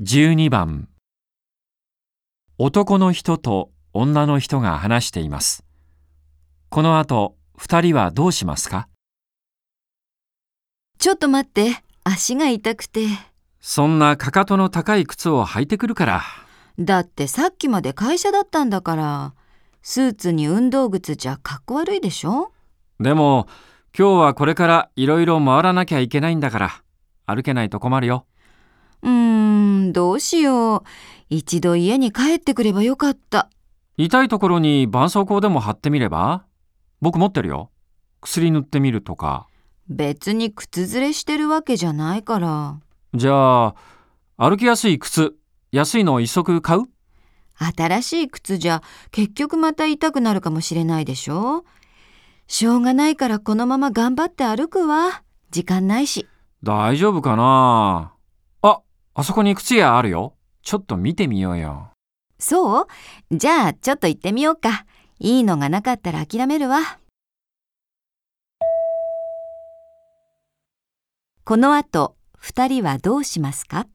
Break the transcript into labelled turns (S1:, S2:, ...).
S1: 12番男の人と女の人が話しています。この後、二人はどうしますか？
S2: ちょっと待って、足が痛くて。
S1: そんなかかとの高い靴を履いてくるから。
S2: だってさっきまで会社だったんだから。スーツに運動靴じゃかっこ悪いでしょ？
S1: でも、今日はこれからいろいろ回らなきゃいけないんだから、歩けないと困るよ。
S2: うーん、どうしよう。一度家に帰ってくればよかった。
S1: 痛いところに絆創膏でも貼ってみれば？僕持ってるよ。薬塗ってみるとか。
S2: 別に靴ずれしてるわけじゃないから。
S1: じゃあ、歩きやすい靴、安いの一足買う？
S2: 新しい靴じゃ結局また痛くなるかもしれないでしょしょうがないからこのまま頑張って歩くわ。時間ないし。
S1: 大丈夫かな？あ、そこに靴屋あるよ？ちょっと見てみようよ。
S2: そう？じゃあちょっと行ってみようか。いいのがなかったら諦めるわ。この後、二人はどうしますか？